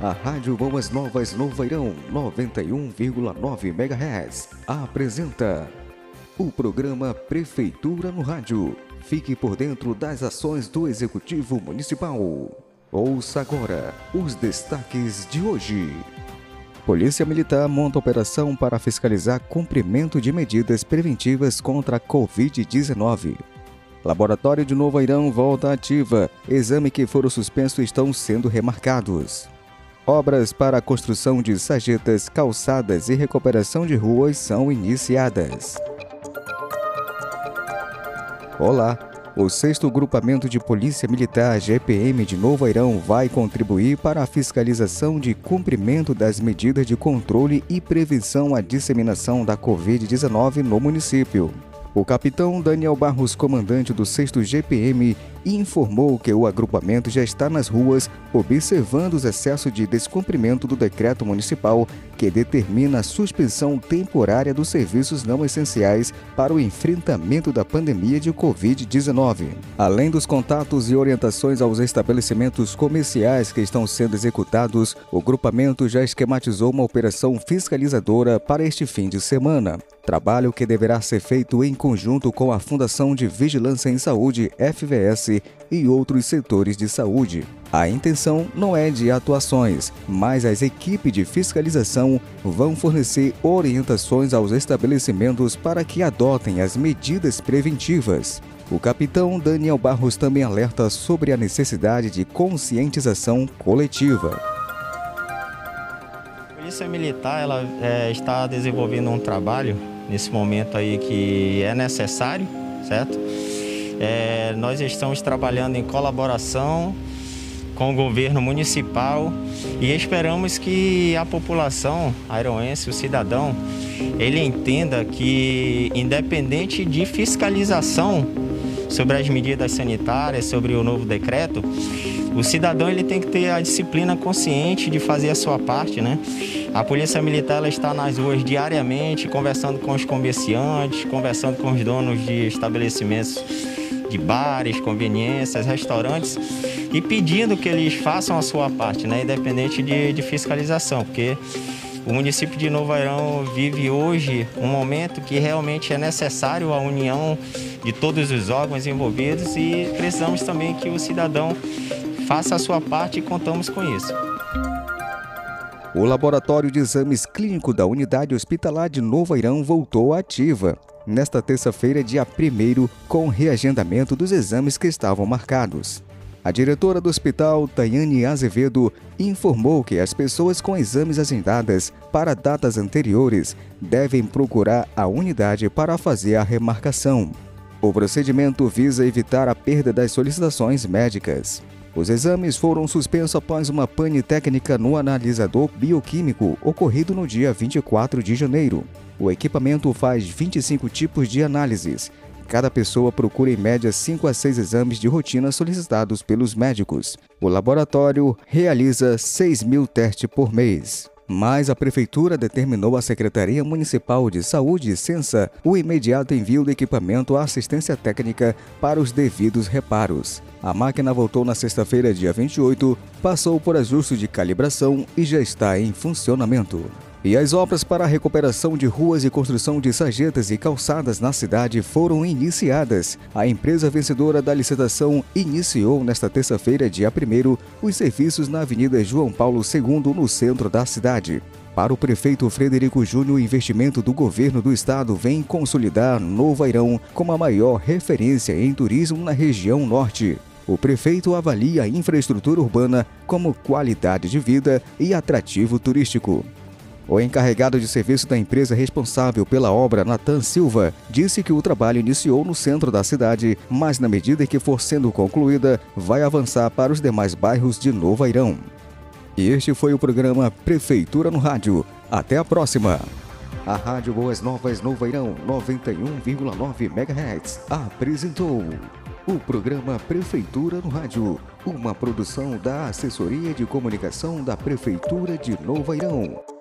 A Rádio Boas Novas Novairão 91,9 MHz apresenta o programa Prefeitura no Rádio. Fique por dentro das ações do Executivo Municipal. Ouça agora os destaques de hoje. Polícia Militar monta operação para fiscalizar cumprimento de medidas preventivas contra a Covid-19. Laboratório de Novo Airão volta ativa. Exame que foram suspensos estão sendo remarcados. Obras para a construção de sarjetas, calçadas e recuperação de ruas são iniciadas. Olá! O 6 Grupamento de Polícia Militar GPM de Novo Airão vai contribuir para a fiscalização de cumprimento das medidas de controle e prevenção à disseminação da Covid-19 no município. O capitão Daniel Barros, comandante do 6 GPM, informou que o agrupamento já está nas ruas observando os excessos de descumprimento do decreto municipal que determina a suspensão temporária dos serviços não essenciais para o enfrentamento da pandemia de Covid-19. Além dos contatos e orientações aos estabelecimentos comerciais que estão sendo executados, o grupamento já esquematizou uma operação fiscalizadora para este fim de semana. Trabalho que deverá ser feito em conjunto com a Fundação de Vigilância em Saúde, FVS, e outros setores de saúde. A intenção não é de atuações, mas as equipes de fiscalização vão fornecer orientações aos estabelecimentos para que adotem as medidas preventivas. O capitão Daniel Barros também alerta sobre a necessidade de conscientização coletiva. A Polícia Militar ela, é, está desenvolvendo um trabalho nesse momento aí que é necessário, certo? É, nós estamos trabalhando em colaboração com o governo municipal e esperamos que a população airoense, o cidadão, ele entenda que independente de fiscalização sobre as medidas sanitárias, sobre o novo decreto, o cidadão ele tem que ter a disciplina consciente de fazer a sua parte, né? A Polícia Militar ela está nas ruas diariamente, conversando com os comerciantes, conversando com os donos de estabelecimentos de bares, conveniências, restaurantes e pedindo que eles façam a sua parte, né? Independente de, de fiscalização, porque o município de Novo Airão vive hoje um momento que realmente é necessário a união de todos os órgãos envolvidos e precisamos também que o cidadão faça a sua parte e contamos com isso. O Laboratório de Exames Clínico da Unidade Hospitalar de Novo Airão voltou ativa. Nesta terça-feira, dia 1 com reagendamento dos exames que estavam marcados. A diretora do hospital, Tayane Azevedo, informou que as pessoas com exames agendadas para datas anteriores devem procurar a unidade para fazer a remarcação. O procedimento visa evitar a perda das solicitações médicas. Os exames foram suspensos após uma pane técnica no analisador bioquímico ocorrido no dia 24 de janeiro. O equipamento faz 25 tipos de análises. Cada pessoa procura em média 5 a 6 exames de rotina solicitados pelos médicos. O laboratório realiza 6 mil testes por mês. Mas a Prefeitura determinou à Secretaria Municipal de Saúde e Censa o imediato envio do equipamento à assistência técnica para os devidos reparos. A máquina voltou na sexta-feira, dia 28, passou por ajuste de calibração e já está em funcionamento. E as obras para a recuperação de ruas e construção de sarjetas e calçadas na cidade foram iniciadas. A empresa vencedora da licitação iniciou nesta terça-feira, dia 1, os serviços na Avenida João Paulo II, no centro da cidade. Para o prefeito Frederico Júnior, o investimento do governo do estado vem consolidar Novo Airão como a maior referência em turismo na região norte. O prefeito avalia a infraestrutura urbana como qualidade de vida e atrativo turístico. O encarregado de serviço da empresa responsável pela obra, Natan Silva, disse que o trabalho iniciou no centro da cidade, mas na medida que for sendo concluída, vai avançar para os demais bairros de Novo Airão. E este foi o programa Prefeitura no Rádio. Até a próxima! A Rádio Boas Novas Novo Airão 91,9 MHz apresentou o programa Prefeitura no Rádio, uma produção da Assessoria de Comunicação da Prefeitura de Novo Airão.